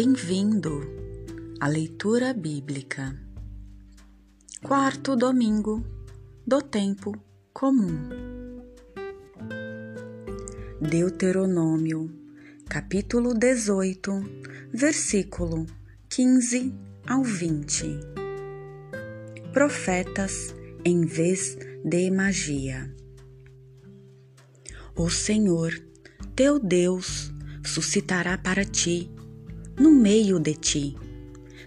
Bem-vindo à leitura bíblica. Quarto domingo do tempo comum. Deuteronômio, capítulo 18, versículo 15 ao 20. Profetas em vez de magia. O Senhor, teu Deus, suscitará para ti no meio de ti,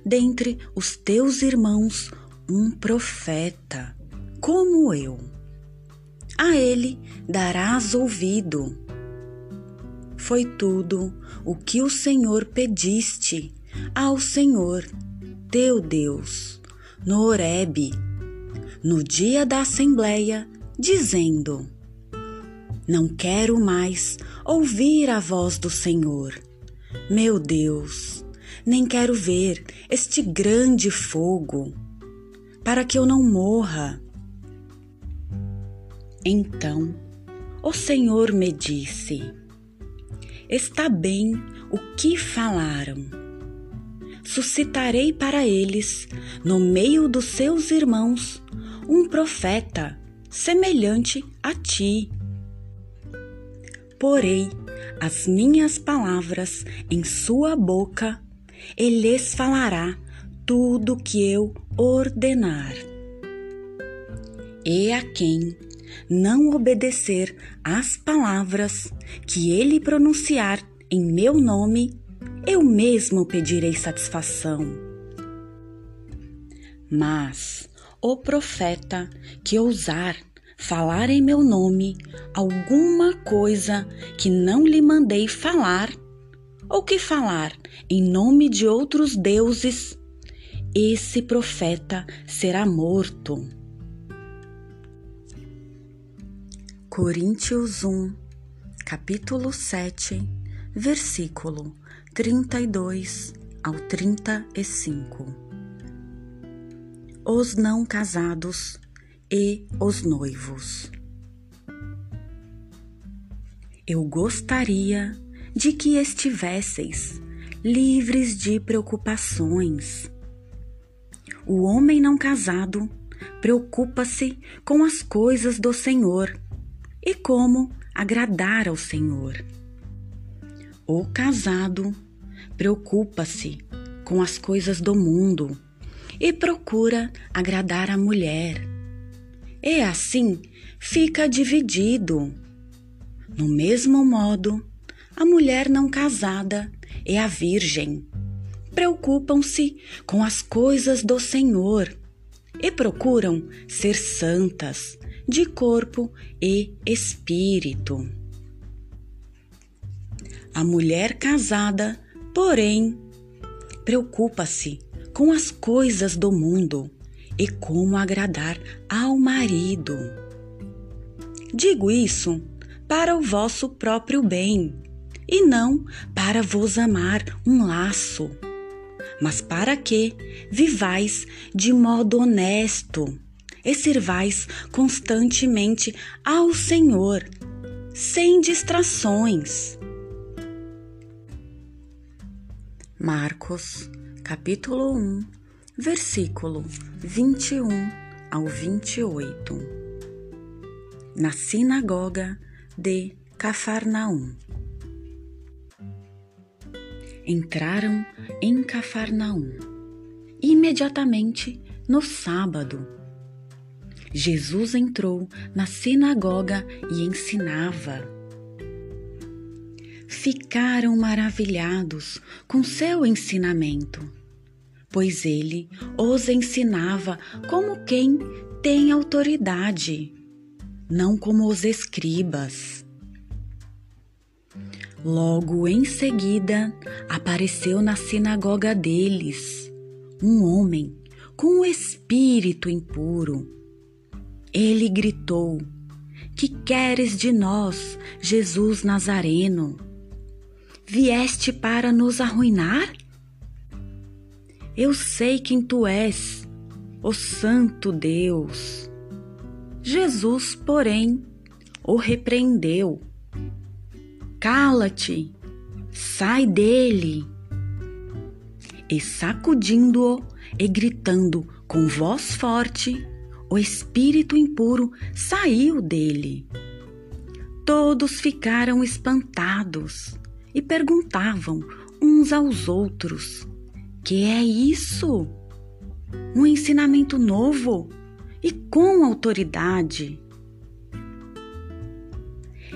dentre os teus irmãos, um profeta, como eu. A ele darás ouvido. Foi tudo o que o Senhor pediste ao Senhor, teu Deus, no Horebe, no dia da assembleia, dizendo: Não quero mais ouvir a voz do Senhor meu Deus, nem quero ver este grande fogo, para que eu não morra. Então o Senhor me disse: Está bem o que falaram. Suscitarei para eles, no meio dos seus irmãos, um profeta semelhante a ti. Porei as minhas palavras em sua boca, ele lhes falará tudo que eu ordenar. E a quem não obedecer às palavras que ele pronunciar em meu nome, eu mesmo pedirei satisfação. Mas o profeta que ousar falar em meu nome alguma coisa que não lhe mandei falar, ou que falar em nome de outros deuses, esse profeta será morto. Coríntios 1, capítulo 7, versículo 32 ao 35. Os não casados e os noivos. Eu gostaria de que estivesseis livres de preocupações. O homem não casado preocupa-se com as coisas do Senhor e como agradar ao Senhor. O casado preocupa-se com as coisas do mundo e procura agradar a mulher e assim fica dividido. No mesmo modo, a mulher não casada e a virgem preocupam-se com as coisas do Senhor e procuram ser santas de corpo e espírito. A mulher casada, porém, preocupa-se com as coisas do mundo e como agradar ao marido. Digo isso para o vosso próprio bem, e não para vos amar um laço, mas para que vivais de modo honesto e sirvais constantemente ao Senhor, sem distrações. Marcos, capítulo 1 versículo 21 ao 28. Na sinagoga de Cafarnaum. Entraram em Cafarnaum. Imediatamente no sábado, Jesus entrou na sinagoga e ensinava. Ficaram maravilhados com seu ensinamento pois ele os ensinava como quem tem autoridade, não como os escribas. Logo em seguida apareceu na sinagoga deles um homem com um espírito impuro. Ele gritou: Que queres de nós, Jesus Nazareno? Vieste para nos arruinar? Eu sei quem tu és, o Santo Deus. Jesus, porém, o repreendeu. Cala-te, sai dele. e sacudindo-o e gritando com voz forte, o espírito impuro saiu dele. Todos ficaram espantados e perguntavam uns aos outros: Que é isso? Um ensinamento novo e com autoridade.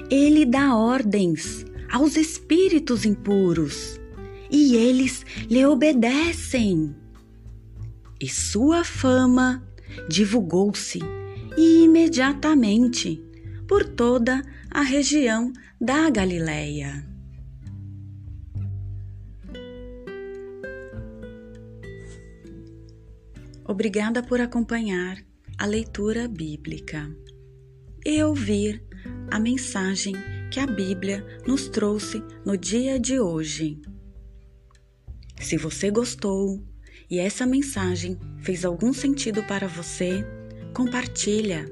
Ele dá ordens aos espíritos impuros e eles lhe obedecem. E sua fama divulgou-se imediatamente por toda a região da Galileia. Obrigada por acompanhar a leitura bíblica e ouvir a mensagem que a Bíblia nos trouxe no dia de hoje. Se você gostou e essa mensagem fez algum sentido para você, compartilha